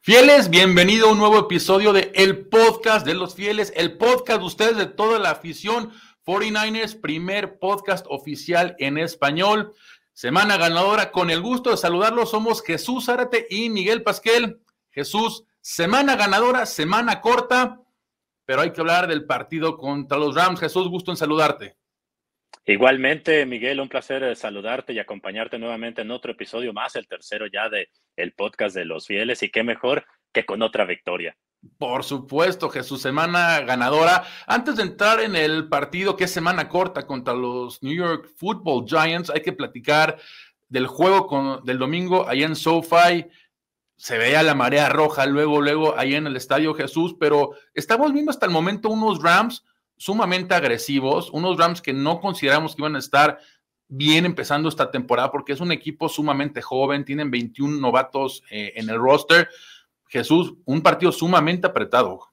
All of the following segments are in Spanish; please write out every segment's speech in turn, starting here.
Fieles, bienvenido a un nuevo episodio de El Podcast de los Fieles, el podcast de ustedes de toda la afición 49ers, primer podcast oficial en español. Semana ganadora, con el gusto de saludarlos, somos Jesús Zárate y Miguel Pasquel. Jesús, semana ganadora, semana corta, pero hay que hablar del partido contra los Rams. Jesús, gusto en saludarte. Igualmente, Miguel, un placer eh, saludarte y acompañarte nuevamente en otro episodio más, el tercero ya de el podcast de los fieles y qué mejor que con otra victoria. Por supuesto, Jesús, semana ganadora. Antes de entrar en el partido, que es semana corta contra los New York Football Giants, hay que platicar del juego con, del domingo allá en SoFi. Se veía la marea roja luego, luego ahí en el estadio Jesús, pero estamos viendo hasta el momento unos Rams sumamente agresivos, unos Rams que no consideramos que iban a estar bien empezando esta temporada porque es un equipo sumamente joven, tienen 21 novatos eh, en el roster. Jesús, un partido sumamente apretado.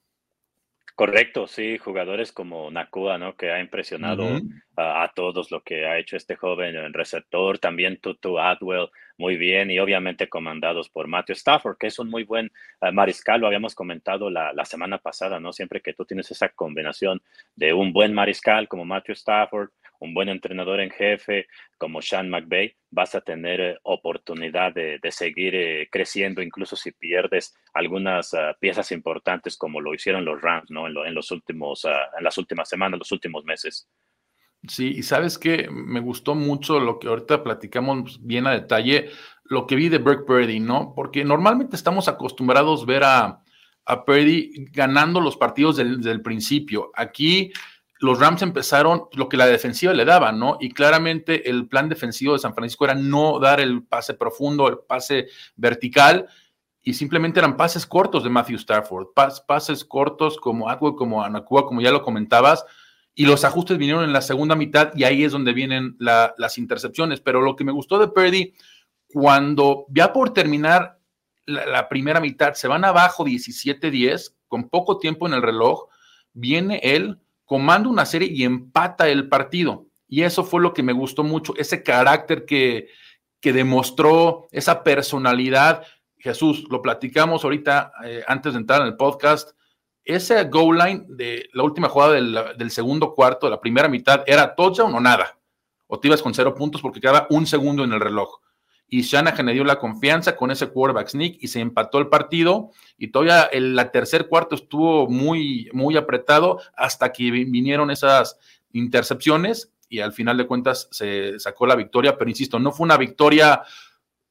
Correcto, sí, jugadores como Nakua, ¿no? Que ha impresionado a, todos lo que ha hecho este joven en receptor, también Tutu Adwell, muy bien, y obviamente comandados por Matthew Stafford, que es un muy buen eh, mariscal, lo habíamos comentado la, la, semana pasada, ¿no? Siempre que tú tienes esa combinación de un buen mariscal como Matthew Stafford, un buen entrenador en jefe como Sean McVay, vas a tener eh, oportunidad de, seguir eh, creciendo, incluso si pierdes algunas ah, piezas importantes como lo hicieron los Rams, ¿no? En, los últimos, ah, en las últimas semanas, los últimos meses. Sí, y sabes que me gustó mucho lo que ahorita platicamos bien a detalle, lo que vi de Brock Purdy, ¿no? Porque normalmente estamos acostumbrados a ver a, a Purdy ganando los partidos desde el principio. Aquí los Rams empezaron lo que la defensiva le daba, ¿no? Y claramente el plan defensivo de San Francisco era no dar el pase profundo, el pase vertical, y simplemente eran pases cortos de Matthew Stafford, pases cortos como Atwood, como Anacua, como ya lo comentabas, y los ajustes vinieron en la segunda mitad y ahí es donde vienen las intercepciones. Pero lo que me gustó de Purdy, cuando ya por terminar la, la primera mitad se van abajo 17-10, con poco tiempo en el reloj, viene él comanda una serie y empata el partido. Y eso fue lo que me gustó mucho, ese carácter que, que demostró, esa personalidad. Jesús, lo platicamos ahorita eh, antes de entrar en el podcast. Ese goal line de la última jugada del, del, segundo cuarto, de la primera mitad, era touchdown o nada. O te ibas con cero puntos porque quedaba un segundo en el reloj y Shanahan le dio la confianza con ese quarterback sneak y se empató el partido y todavía el la tercer cuarto estuvo muy, muy apretado hasta que vinieron esas intercepciones y al final de cuentas se sacó la victoria, pero insisto, no fue una victoria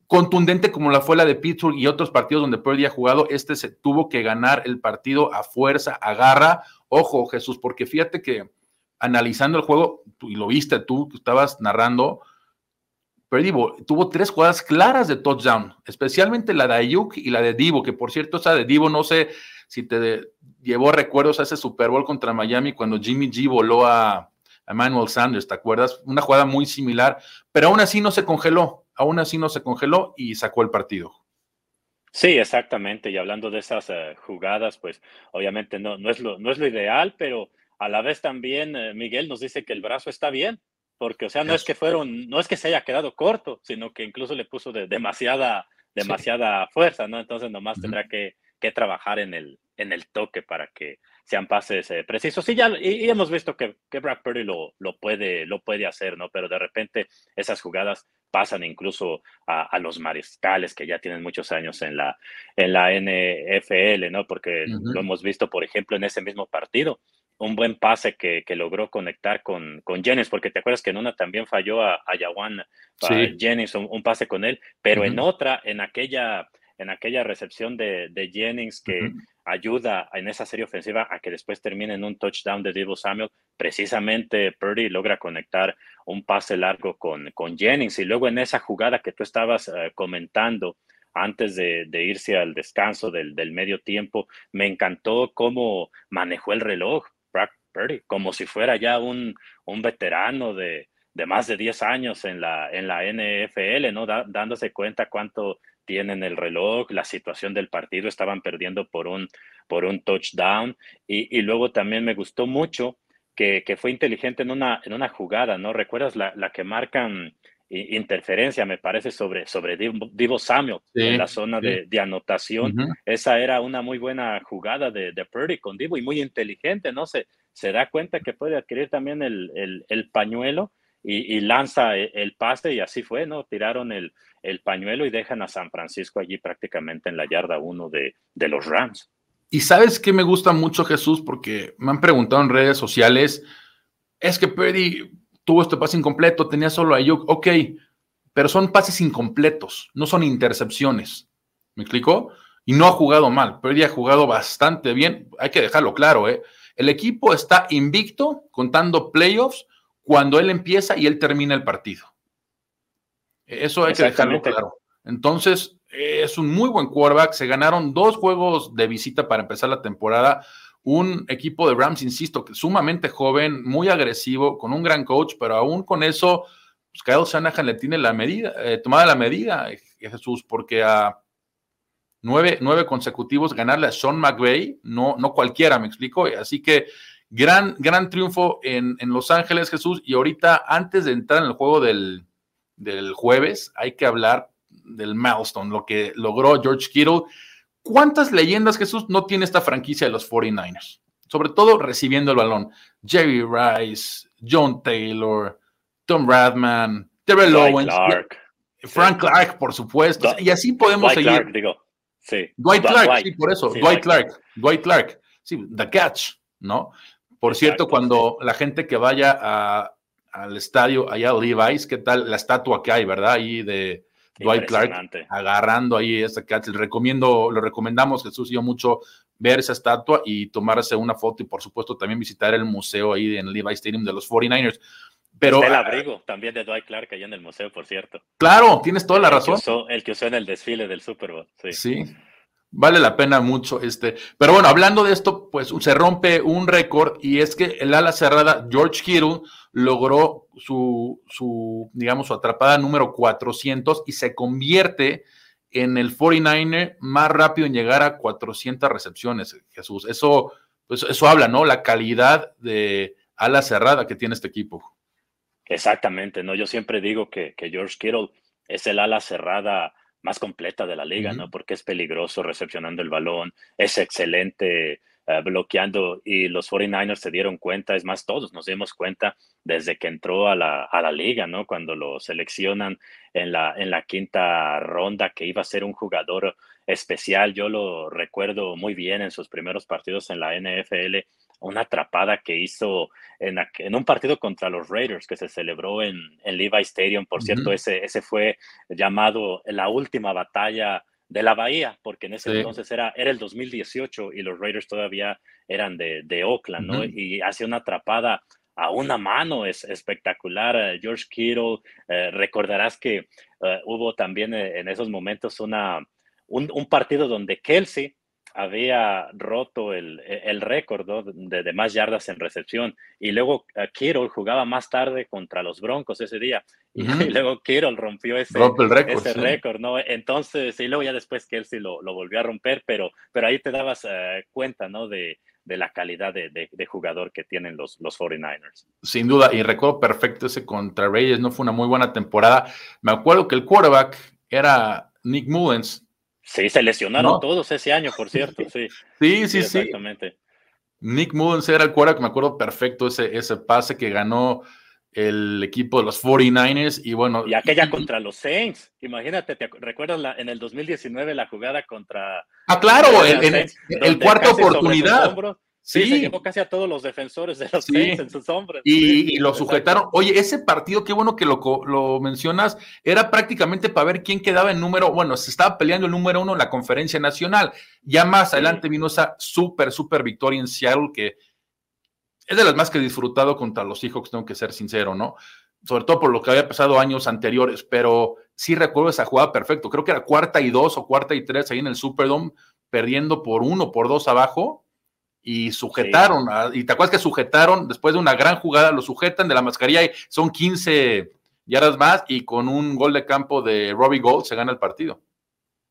contundente como la fue la de Pittsburgh y otros partidos donde Purdy ha jugado, este se tuvo que ganar el partido a fuerza, a garra. Ojo, Jesús, porque fíjate que analizando el juego, y lo viste tú, que estabas narrando, tuvo tres jugadas claras de touchdown, especialmente la de Ayuk y la de Divo, que por cierto, esa de Divo, no sé si te llevó recuerdos a ese Super Bowl contra Miami cuando Jimmy G voló a, Emmanuel Sanders, ¿te acuerdas? Una jugada muy similar, pero aún así no se congeló, aún así no se congeló y sacó el partido. Sí, exactamente. Y hablando de esas eh, jugadas, pues obviamente no, no, es lo, no es lo ideal, pero a la vez también eh, Miguel nos dice que el brazo está bien porque, o sea, no es que fueron, no es que se haya quedado corto, sino que incluso le puso de demasiada, demasiada fuerza, ¿no? Entonces nomás tendrá que, que, trabajar en el, en el toque para que sean pases eh, precisos. Y ya y, hemos visto que, que Brad Purdy lo, lo, puede, lo puede hacer, ¿no? Pero de repente esas jugadas pasan incluso a, a, los mariscales que ya tienen muchos años en la, en la NFL, ¿no? Porque lo hemos visto, por ejemplo, en ese mismo partido un buen pase que, logró conectar con, con, Jennings, porque te acuerdas que en una también falló a, a Yawan Jennings, un, pase con él, pero en otra, en aquella, en aquella recepción de, Jennings que ayuda en esa serie ofensiva a que después termine en un touchdown de Divo Samuel, precisamente Purdy logra conectar un pase largo con, con Jennings y luego en esa jugada que tú estabas eh, comentando, antes de, irse al descanso del, del, medio tiempo. Me encantó cómo manejó el reloj. Como si fuera ya un, un veterano de, de, más de 10 años en la, en la NFL, ¿no? dándose cuenta cuánto tienen el reloj, la situación del partido, estaban perdiendo por un, por un touchdown. Y, y luego también me gustó mucho que, que, fue inteligente en una, en una jugada, ¿no? ¿Recuerdas la, la que marcan interferencia, me parece, sobre, sobre Divo, Samuel en la zona de, anotación. Esa era una muy buena jugada de, de Purdy con Divo y muy inteligente, ¿no? Se, se da cuenta que puede adquirir también el, el, pañuelo y, lanza e, el, pase y así fue, ¿no? Tiraron el, el, pañuelo y dejan a San Francisco allí prácticamente en la yarda uno de, de los Rams. Y sabes que me gusta mucho Jesús porque me han preguntado en redes sociales, es que Purdy tuvo este pase incompleto, tenía solo a Ayuk, ok, pero son pases incompletos, no son intercepciones. ¿Me explico? Y no ha jugado mal, Purdy ha jugado bastante bien, hay que dejarlo claro, ¿eh? El equipo está invicto contando playoffs cuando él empieza y él termina el partido. Eso hay que dejarlo claro. Entonces, es un muy buen quarterback. Se ganaron dos juegos de visita para empezar la temporada un equipo de Rams, insisto, que sumamente joven, muy agresivo, con un gran coach, pero aún con eso, pues Kyle Shanahan le tiene la medida, eh, tomada la medida, eh, Jesús, porque a nueve, nueve, consecutivos ganarle a Sean McVay, no, no cualquiera, me explico. Así que gran, gran triunfo en, en, Los Ángeles, Jesús. Y ahorita, antes de entrar en el juego del, del jueves, hay que hablar del milestone, lo que logró George Kittle ¿Cuántas leyendas, Jesús, no tiene esta franquicia de los 49ers? Sobre todo recibiendo el balón. Jerry Rice, John Taylor, Tom Radman, Terrell Owens, Frank Clark, por supuesto. y así podemos Dwight seguir. Clark, digo. Sí. Dwight Clark, sí, por eso. Dwight Clark. Dwight Clark. Sí, The Catch, ¿no? Por cierto, cuando la gente que vaya al estadio allá a Levi's, ¿qué tal la estatua que hay, verdad? Ahí de, Dwight Clark agarrando ahí esa catch. Le recomiendo, lo recomendamos, Jesús y yo mucho, ver esa estatua y tomarse una foto y por supuesto también visitar el museo ahí en el Levi Stadium de los 49ers. Pero, el ah, abrigo también de Dwight Clark allá en el museo, por cierto. Claro, tienes toda la razón. el que usó en el desfile del Super Bowl. Sí. sí. Vale la pena mucho este. Pero bueno, hablando de esto, pues se rompe un récord y es que el ala cerrada George Kittle logró su, su, digamos, su atrapada número 400 y se convierte en el 49er más rápido en llegar a 400 recepciones, Jesús. Eso, pues eso habla, ¿no? La calidad de ala cerrada que tiene este equipo. Exactamente, ¿no? Yo siempre digo que, que George Kittle es el ala cerrada más completa de la liga, ¿no? Porque es peligroso recepcionando el balón, es excelente eh, bloqueando y los 49ers se dieron cuenta, es más, todos nos dimos cuenta desde que entró a la, a la liga, ¿no? Cuando lo seleccionan en la, en la quinta ronda, que iba a ser un jugador especial, yo lo recuerdo muy bien en sus primeros partidos en la NFL una atrapada que hizo en, en, un partido contra los Raiders que se celebró en, en Levi Stadium. Por cierto, ese, ese fue llamado la última batalla de la Bahía, porque en ese entonces era, era el 2018 y los Raiders todavía eran de, de Oakland, ¿no? Y hace una atrapada a una mano es espectacular. Eh, George Kittle, eh, recordarás que eh, hubo también en esos momentos una, un, un partido donde Kelsey había roto el, el récord de, más yardas en recepción y luego uh, Kittle jugaba más tarde contra los Broncos ese día y, luego Kittle rompió ese, ese récord, ¿no? Entonces, y luego ya después Kelsey lo, lo volvió a romper, pero, pero ahí te dabas eh, cuenta, ¿no? De, de la calidad de, de, jugador que tienen los, los 49ers. Sin duda, y recuerdo perfecto ese contra Reyes, no fue una muy buena temporada. Me acuerdo que el quarterback era Nick Mullens, Sí, se lesionaron todos ese año, por cierto, sí. Sí, sí, sí. Exactamente. Nick Mullens era el que me acuerdo perfecto ese, ese pase que ganó el equipo de los 49ers y bueno. Y aquella contra los Saints, imagínate, ¿te recuerdas la, en el 2019 la jugada contra... Ah, claro, el, el, cuarta oportunidad. Sí, se llevó casi a todos los defensores de los Saints en sus hombros. Y, lo sujetaron. Oye, ese partido, qué bueno que lo, lo mencionas, era prácticamente para ver quién quedaba en número, bueno, se estaba peleando el número uno en la conferencia nacional. Ya más adelante vino esa súper, súper victoria en Seattle que es de las más que he disfrutado contra los Seahawks, tengo que ser sincero, ¿no? Sobre todo por lo que había pasado años anteriores, pero sí recuerdo esa jugada perfecto. Creo que era cuarta y dos o cuarta y tres ahí en el Superdome, perdiendo por uno, por dos abajo y sujetaron, y te acuerdas que sujetaron, después de una gran jugada, lo sujetan de la mascarilla y son 15 yardas más y con un gol de campo de Robbie Gold se gana el partido.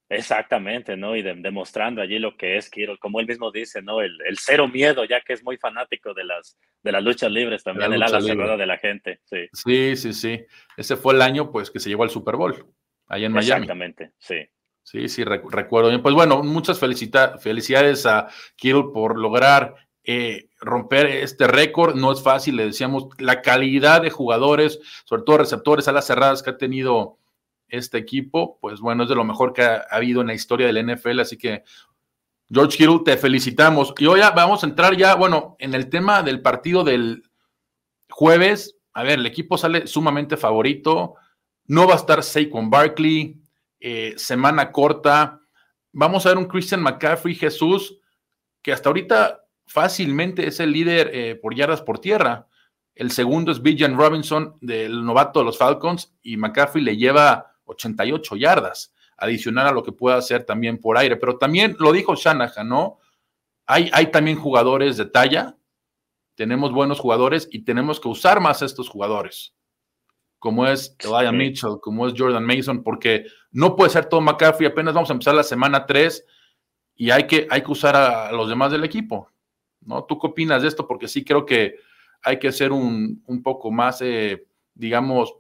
Exactamente, ¿no? Y demostrando allí lo que es Kiro, como él mismo dice, ¿no? El, cero miedo, ya que es muy fanático de las, de las luchas libres también, el ala cerrada de la gente. Sí. sí, sí, sí. Ese fue el año, pues, que se llevó al Super Bowl, allá en Miami. Exactamente, sí. Sí, sí, recuerdo bien. Pues bueno, muchas felicidades a Kittle por lograr eh, romper este récord. No es fácil, le decíamos, la calidad de jugadores, sobre todo receptores a las cerradas que ha tenido este equipo, pues bueno, es de lo mejor que ha, habido en la historia del NFL. Así que, George Kittle, te felicitamos. Y hoy vamos a entrar ya, bueno, en el tema del partido del jueves. A ver, el equipo sale sumamente favorito. No va a estar Saquon Barkley eh, semana corta. Vamos a ver un Christian McCaffrey Jesús, que hasta ahorita fácilmente es el líder eh, por yardas por tierra. El segundo es Bijan Robinson, del novato de los Falcons, y McCaffrey le lleva 88 yardas, adicional a lo que pueda hacer también por aire. Pero también lo dijo Shanahan, ¿no? Hay, hay también jugadores de talla, tenemos buenos jugadores y tenemos que usar más a estos jugadores como es Elijah Mitchell, como es Jordan Mason, porque no puede ser todo McCaffrey, apenas vamos a empezar la semana 3 y hay que, hay que usar a, los demás del equipo, ¿no? ¿Tú qué opinas de esto? Porque sí creo que hay que ser un, poco más, eh, digamos,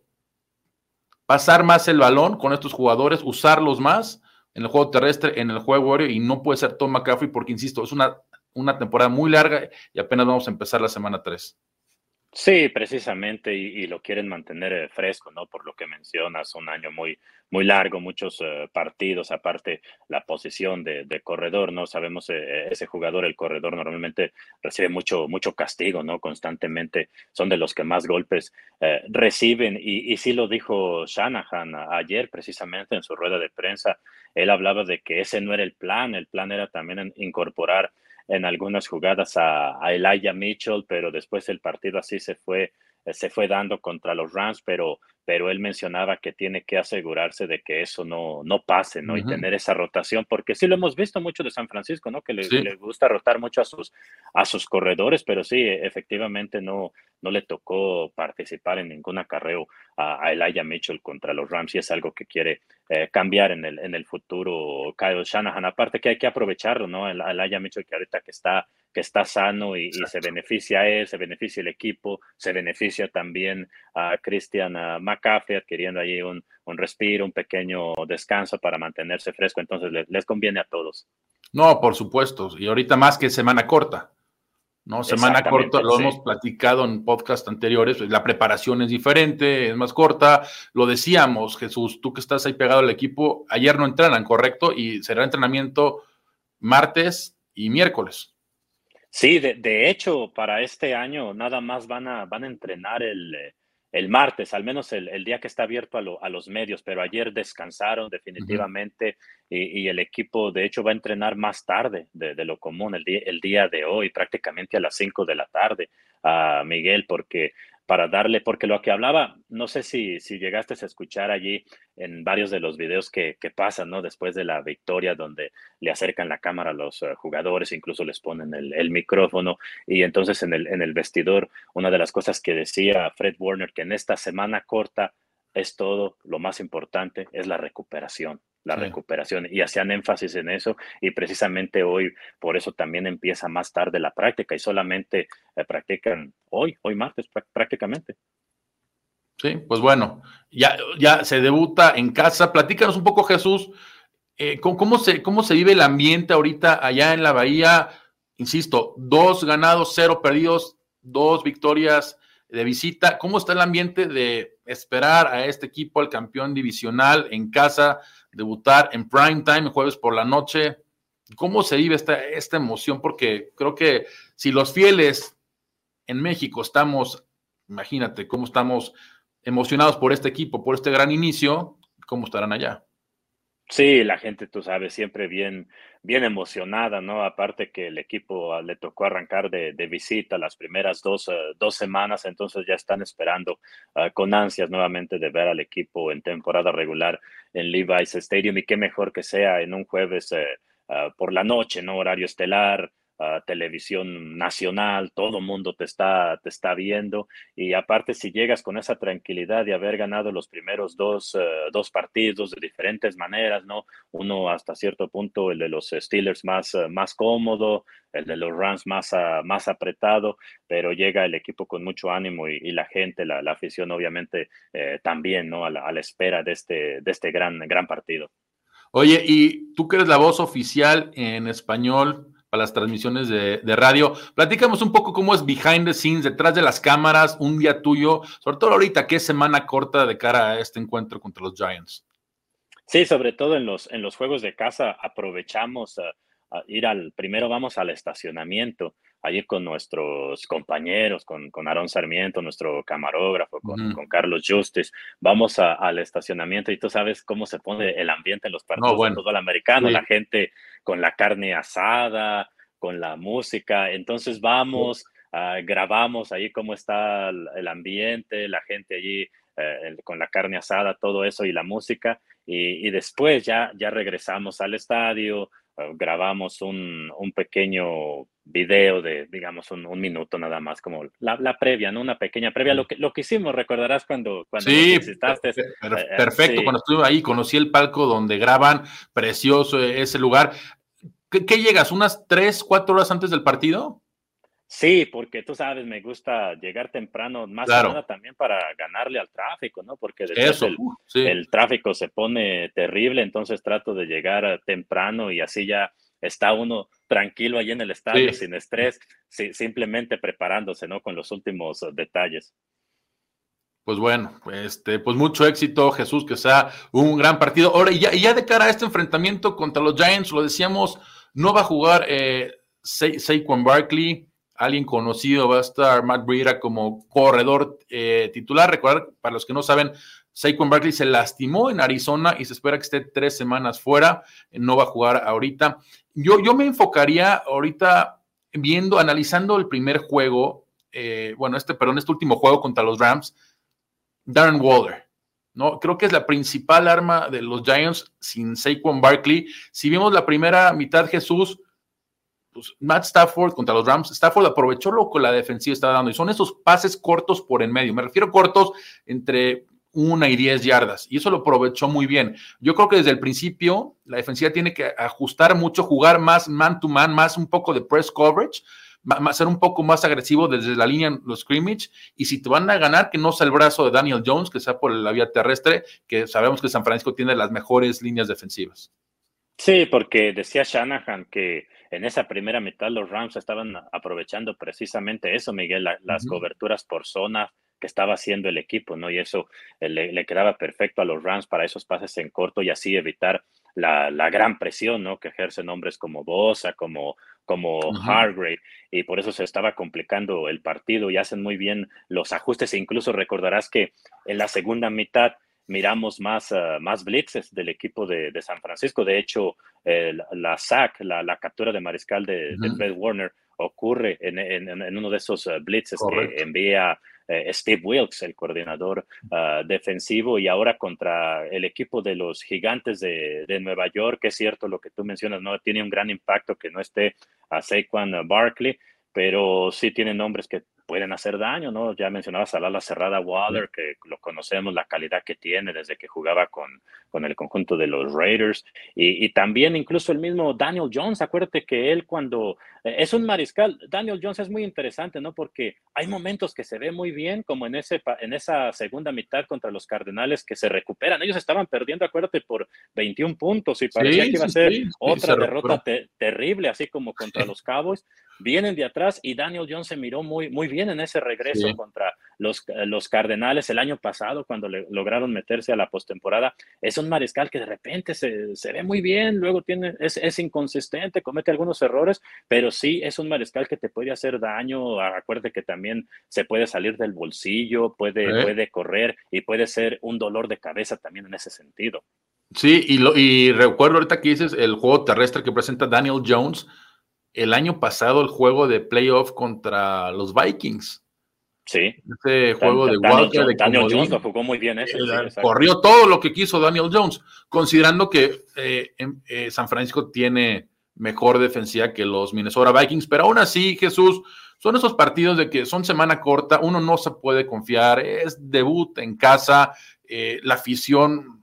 pasar más el balón con estos jugadores, usarlos más en el juego terrestre, en el juego aéreo, y no puede ser todo McCaffrey porque, insisto, es una, una temporada muy larga y apenas vamos a empezar la semana 3. Sí, precisamente, y, lo quieren mantener eh, fresco, ¿no? Por lo que mencionas, un año muy, muy largo, muchos eh, partidos, aparte la posición de, corredor, ¿no? Sabemos, eh, ese jugador, el corredor, normalmente recibe mucho, mucho castigo, ¿no? Constantemente son de los que más golpes reciben, y, y sí lo dijo Shanahan ayer, precisamente en su rueda de prensa, él hablaba de que ese no era el plan, el plan era también incorporar en algunas jugadas a, a, Elijah Mitchell, pero después el partido así se fue, se fue dando contra los Rams, pero pero él mencionaba que tiene que asegurarse de que eso no, no pase, ¿no? Y tener esa rotación, porque sí lo hemos visto mucho de San Francisco, ¿no? Que le, gusta rotar mucho a sus, a sus corredores, pero sí, efectivamente no, no le tocó participar en ningún acarreo a, a Elijah Mitchell contra los Rams y es algo que quiere eh, cambiar en el, en el futuro Kyle Shanahan. Aparte que hay que aprovecharlo, ¿no? Elijah Mitchell que ahorita que está, que está sano y, se beneficia a él, se beneficia el equipo, se beneficia también a Christian McCaffrey adquiriendo ahí un, un, respiro, un pequeño descanso para mantenerse fresco. Entonces les, conviene a todos. No, por supuesto. Y ahorita más que semana corta. ¿no? Semana corta, lo hemos platicado en podcast anteriores, la preparación es diferente, es más corta. Lo decíamos, Jesús, tú que estás ahí pegado al equipo, ayer no entrenan, ¿correcto? Y será entrenamiento martes y miércoles. Sí, de, de hecho, para este año nada más van a, van a entrenar el, eh, el martes, al menos el, día que está abierto a, los medios, pero ayer descansaron definitivamente y, el equipo de hecho va a entrenar más tarde de, lo común, el día, el día de hoy, prácticamente a las 5 de la tarde, a Miguel, porque para darle, porque lo que hablaba, no sé si, si llegaste a escuchar allí en varios de los videos que, que pasan, ¿no? Después de la victoria, donde le acercan la cámara a los eh, jugadores, incluso les ponen el, micrófono, y entonces en el, en el vestidor, una de las cosas que decía Fred Warner, que en esta semana corta es todo, lo más importante es la recuperación la recuperación y hacían énfasis en eso y precisamente hoy por eso también empieza más tarde la práctica y solamente eh, practican hoy, hoy martes prácticamente. Sí, pues bueno, ya, ya se debuta en casa. Platícanos un poco, Jesús, eh, ¿cómo, se, ¿cómo se vive el ambiente ahorita allá en la Bahía? Insisto, dos ganados, cero perdidos, dos victorias de visita. ¿Cómo está el ambiente de esperar a este equipo, al campeón divisional en casa? debutar en prime time, jueves por la noche. ¿Cómo se vive esta, esta emoción? Porque creo que si los fieles en México estamos, imagínate cómo estamos emocionados por este equipo, por este gran inicio, ¿cómo estarán allá? Sí, la gente, tú sabes, siempre bien, bien emocionada, ¿no? Aparte que el equipo ah, le tocó arrancar de, visita las primeras dos, eh, dos, semanas, entonces ya están esperando ah, con ansias nuevamente de ver al equipo en temporada regular en Levi's Stadium y qué mejor que sea en un jueves ah, por la noche, ¿no? Horario estelar, televisión nacional, todo el mundo te está, te está viendo y aparte si llegas con esa tranquilidad de haber ganado los primeros dos, eh, dos partidos de diferentes maneras, ¿no? Uno hasta cierto punto, el de los Steelers más, eh, más cómodo, el de los Rams más, ah, más apretado, pero llega el equipo con mucho ánimo y, la gente, la, afición obviamente eh, también, ¿no? A la, a la, espera de este, de este gran, gran partido. Oye, y tú que eres la voz oficial en español para las transmisiones de, radio. Platícanos un poco cómo es behind the scenes, detrás de las cámaras, un día tuyo, sobre todo ahorita es semana corta de cara a este encuentro contra los Giants. Sí, sobre todo en los, en los juegos de casa aprovechamos a, ir al, primero vamos al estacionamiento, allí con nuestros compañeros, con, con Aaron Sarmiento, nuestro camarógrafo, con, con Carlos Justis, vamos al estacionamiento y tú sabes cómo se pone el ambiente en los partidos no, todo el americano, la gente con la carne asada, con la música. Entonces vamos, ah, grabamos ahí cómo está el, ambiente, la gente allí eh, con la carne asada, todo eso y la música. Y, después ya, ya regresamos al estadio, grabamos un, un, pequeño video de, digamos, un, un minuto nada más, como la, la, previa, ¿no? Una pequeña previa. Lo que, lo que hicimos, recordarás cuando, cuando sí, visitaste. Eh, perfecto, cuando estuve ahí, conocí el palco donde graban, precioso ese lugar. ¿Qué, llegas? ¿Unas tres, cuatro horas antes del partido? Sí, porque tú sabes, me gusta llegar temprano, más que nada también para ganarle al tráfico, ¿no? Porque después el, uh, el, tráfico se pone terrible, entonces trato de llegar temprano y así ya está uno tranquilo ahí en el estadio, sin estrés, simplemente preparándose, ¿no? Con los últimos detalles. Pues bueno, este, pues mucho éxito, Jesús, que sea un gran partido. Ahora, y ya, ya de cara a este enfrentamiento contra los Giants, lo decíamos, no va a jugar eh, Saquon Barkley, alguien conocido, va a estar Matt Breida como corredor eh, titular. Recordar, para los que no saben, Saquon Barkley se lastimó en Arizona y se espera que esté tres semanas fuera, no va a jugar ahorita. Yo, yo me enfocaría ahorita viendo, analizando el primer juego, eh, bueno, este, perdón, este último juego contra los Rams, Darren Waller. ¿no? Creo que es la principal arma de los Giants sin Saquon Barkley. Si vimos la primera mitad, Jesús, pues Matt Stafford contra los Rams, Stafford aprovechó lo que la defensiva estaba dando y son esos pases cortos por en medio. Me refiero cortos entre una y diez yardas y eso lo aprovechó muy bien. Yo creo que desde el principio la defensiva tiene que ajustar mucho, jugar más man to man, más un poco de press coverage ser un poco más agresivo desde la línea los scrimmage y si te van a ganar que no sea el brazo de Daniel Jones, que sea por la vía terrestre, que sabemos que San Francisco tiene las mejores líneas defensivas. Sí, porque decía Shanahan que en esa primera mitad los Rams estaban aprovechando precisamente eso, Miguel, las coberturas por zona que estaba haciendo el equipo, ¿no? Y eso eh, le, quedaba perfecto a los Rams para esos pases en corto y así evitar la, gran presión, ¿no? Que ejercen hombres como Bosa, como como Hargrave, y por eso se estaba complicando el partido y hacen muy bien los ajustes e incluso recordarás que en la segunda mitad miramos más, ah, más blitzes del equipo de, San Francisco. De hecho, la sack, la, captura de mariscal de, Fred Warner ocurre en, uno de esos ah, blitzes que envía eh, Steve Wilkes, el coordinador ah, defensivo, y ahora contra el equipo de los gigantes de, Nueva York, que es cierto lo que tú mencionas, no tiene un gran impacto que no esté a Saquon Barkley, pero sí tiene nombres que pueden hacer daño, ¿no? Ya mencionabas a la cerrada Waller, que lo conocemos, la calidad que tiene desde que jugaba con, con el conjunto de los Raiders, y, también incluso el mismo Daniel Jones, acuérdate que él cuando eh, es un mariscal, Daniel Jones es muy interesante, ¿no? Porque hay momentos que se ve muy bien, como en, ese, en esa segunda mitad contra los Cardenales, que se recuperan. Ellos estaban perdiendo, acuérdate, por 21 puntos y parecía que iba a ser otra derrota terrible, así como contra los Cowboys vienen de atrás y Daniel Jones se miró muy, muy bien en ese regreso contra los, los, Cardenales el año pasado cuando le, lograron meterse a la postemporada. Es un mariscal que de repente se, se ve muy bien, luego tiene, es, es, inconsistente, comete algunos errores, pero sí es un mariscal que te puede hacer daño. Acuérdate que también se puede salir del bolsillo, puede, puede correr y puede ser un dolor de cabeza también en ese sentido. Sí, y, lo, y recuerdo ahorita que dices el juego terrestre que presenta Daniel Jones el año pasado el juego de playoff contra los Vikings. Sí. Ese juego de Daniel, Daniel Jones lo jugó muy bien ese. corrió todo lo que quiso Daniel Jones, considerando que eh, eh, San Francisco tiene mejor defensiva que los Minnesota Vikings, pero aún así, Jesús, son esos partidos de que son semana corta, uno no se puede confiar, es debut en casa, eh, la afición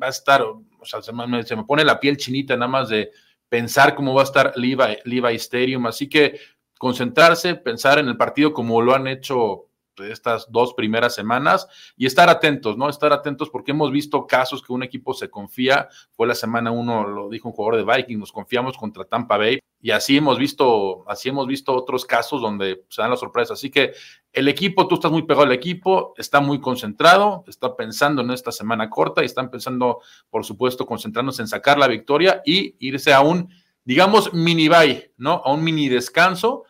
va a estar, o sea, se me, se me, pone la piel chinita nada más de pensar cómo va a estar Levi, Levi Stadium, así que concentrarse, pensar en el partido como lo han hecho estas dos primeras semanas y estar atentos, ¿no? Estar atentos porque hemos visto casos que un equipo se confía, fue la semana uno, lo dijo un jugador de Vikings, nos confiamos contra Tampa Bay y así hemos visto, así hemos visto otros casos donde se dan las sorpresas. Así que el equipo, tú estás muy pegado al equipo, está muy concentrado, está pensando en esta semana corta y están pensando, por supuesto, concentrándose en sacar la victoria y irse a un, digamos, mini bye, ¿no? A un mini descanso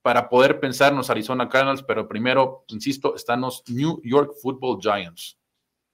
para poder pensar en los Arizona Cardinals, pero primero, insisto, están los New York Football Giants.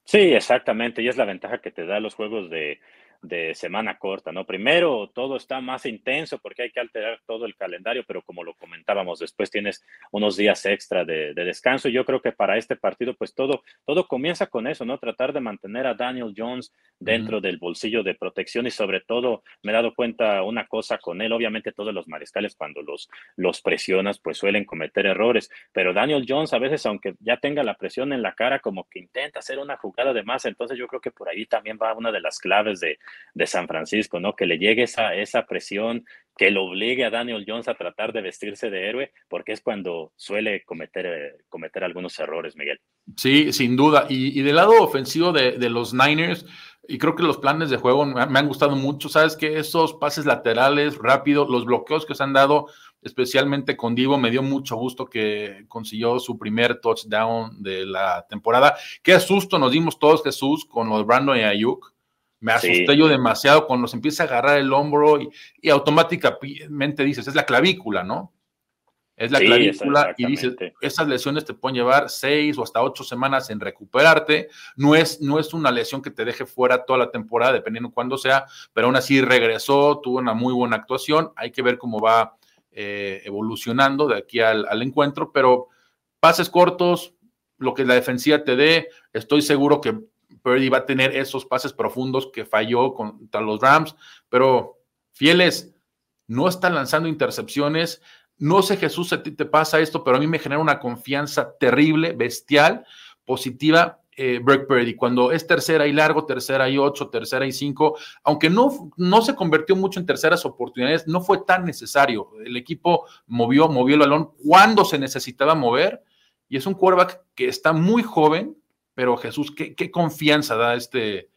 Sí, exactamente, y es la ventaja que te da los juegos de, de semana corta, ¿no? Primero, todo está más intenso porque hay que alterar todo el calendario, pero como lo comentábamos, después tienes unos días extra de, descanso. Yo creo que para este partido, pues todo, todo comienza con eso, ¿no? Tratar de mantener a Daniel Jones dentro del bolsillo de protección y sobre todo me he dado cuenta una cosa con él, obviamente todos los mariscales cuando los, los presionas, pues suelen cometer errores, pero Daniel Jones a veces, aunque ya tenga la presión en la cara, como que intenta hacer una jugada de más, entonces yo creo que por ahí también va una de las claves de de San Francisco, ¿no? Que le llegue esa, esa presión, que lo obligue a Daniel Jones a tratar de vestirse de héroe, porque es cuando suele cometer, cometer algunos errores, Miguel. Sí, sin duda. Y, del lado ofensivo de, de, los Niners, y creo que los planes de juego me, me han gustado mucho, sabes que esos pases laterales rápidos, los bloqueos que se han dado, especialmente con Divo, me dio mucho gusto que consiguió su primer touchdown de la temporada. Qué susto nos dimos todos, Jesús, con los Brandon y Ayuk me asusté yo demasiado cuando se empieza a agarrar el hombro y, automáticamente dices, es la clavícula, ¿no? Es la clavícula y dices, esas lesiones te pueden llevar seis o hasta ocho semanas en recuperarte. No es, no es una lesión que te deje fuera toda la temporada, dependiendo cuándo sea, pero aún así regresó, tuvo una muy buena actuación. Hay que ver cómo va eh, evolucionando de aquí al, al encuentro, pero pases cortos, lo que la defensiva te dé, estoy seguro que Purdy va a tener esos pases profundos que falló contra los Rams, pero fieles, no están lanzando intercepciones. No sé, Jesús, a ti te pasa esto, pero a mí me genera una confianza terrible, bestial, positiva. Eh, Purdy, cuando es tercera y largo, tercera y ocho, tercera y cinco, aunque no, no se convirtió mucho en terceras oportunidades, no fue tan necesario. El equipo movió, movió el balón cuando se necesitaba mover, y es un quarterback que está muy joven, pero Jesús, ¿qué, confianza da este,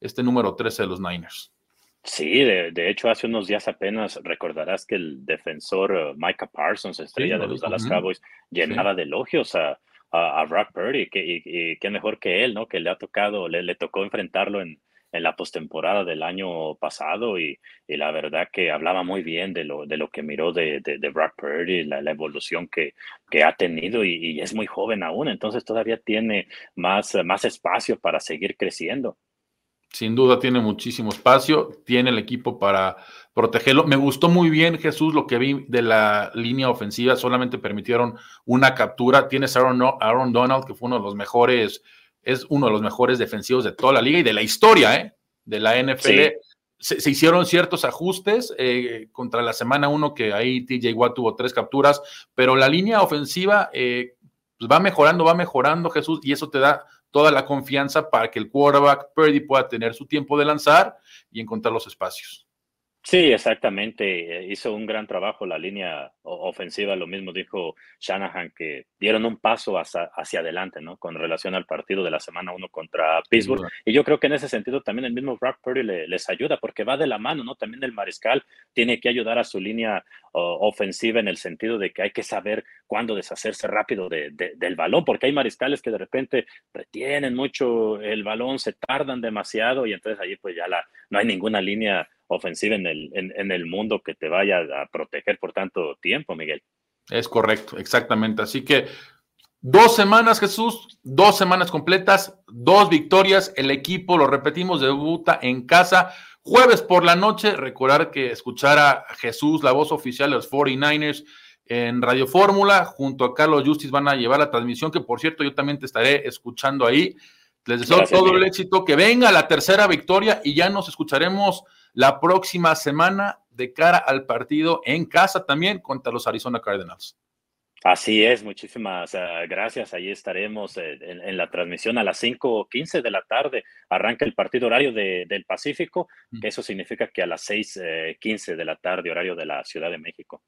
este número 13 de los Niners? Sí, de, hecho, hace unos días apenas recordarás que el defensor uh, Micah Parsons, estrella de los Dallas Cowboys, llenaba de elogios a, a, Brock Purdy, que, y, qué mejor que él, ¿no? Que le ha tocado, le, le tocó enfrentarlo en, en la postemporada del año pasado y, la verdad que hablaba muy bien de lo, de lo que miró de, de, Brock Purdy, la, evolución que, que, ha tenido y, es muy joven aún, entonces todavía tiene más, más espacio para seguir creciendo. Sin duda tiene muchísimo espacio, tiene el equipo para protegerlo. Me gustó muy bien, Jesús, lo que vi de la línea ofensiva, solamente permitieron una captura. Tienes Aaron, Aaron Donald, que fue uno de los mejores es uno de los mejores defensivos de toda la liga y de la historia, ¿eh? De la NFL. Se, hicieron ciertos ajustes eh, contra la semana 1 que ahí TJ Watt tuvo tres capturas, pero la línea ofensiva eh, pues va mejorando, va mejorando Jesús y eso te da toda la confianza para que el quarterback Purdy pueda tener su tiempo de lanzar y encontrar los espacios. Sí, exactamente. Hizo un gran trabajo la línea ofensiva. Lo mismo dijo Shanahan, que dieron un paso hacia, hacia adelante, ¿no? Con relación al partido de la semana 1 contra Pittsburgh. Y yo creo que en ese sentido también el mismo Brock Purdy les ayuda, porque va de la mano, ¿no? También el mariscal tiene que ayudar a su línea ofensiva en el sentido de que hay que saber cuándo deshacerse rápido del balón, porque hay mariscales que de repente retienen mucho el balón, se tardan demasiado y entonces allí pues ya la, no hay ninguna línea ofensiva en el, en, el mundo que te vaya a proteger por tanto tiempo, Miguel. Es correcto, exactamente. Así que dos semanas, Jesús, dos semanas completas, dos victorias. El equipo, lo repetimos, debuta en casa. Jueves por la noche, recordar que escuchar a Jesús, la voz oficial de los 49ers en Radio Fórmula, junto a Carlos Justice van a llevar la transmisión, que por cierto yo también te estaré escuchando ahí. Les deseo todo el éxito, que venga la tercera victoria y ya nos escucharemos la próxima semana de cara al partido en casa también contra los Arizona Cardinals. Así es, muchísimas uh, gracias. Ahí estaremos eh, en, en, la transmisión a las 5.15 de la tarde. Arranca el partido horario de, del Pacífico, que eso significa que a las 6.15 eh, de la tarde, horario de la Ciudad de México.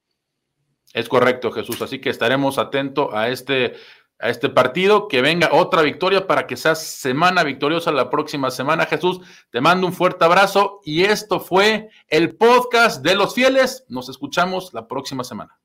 Es correcto, Jesús. Así que estaremos atentos a este, a este partido. Que venga otra victoria para que sea semana victoriosa la próxima semana. Jesús, te mando un fuerte abrazo. Y esto fue el podcast de los fieles. Nos escuchamos la próxima semana.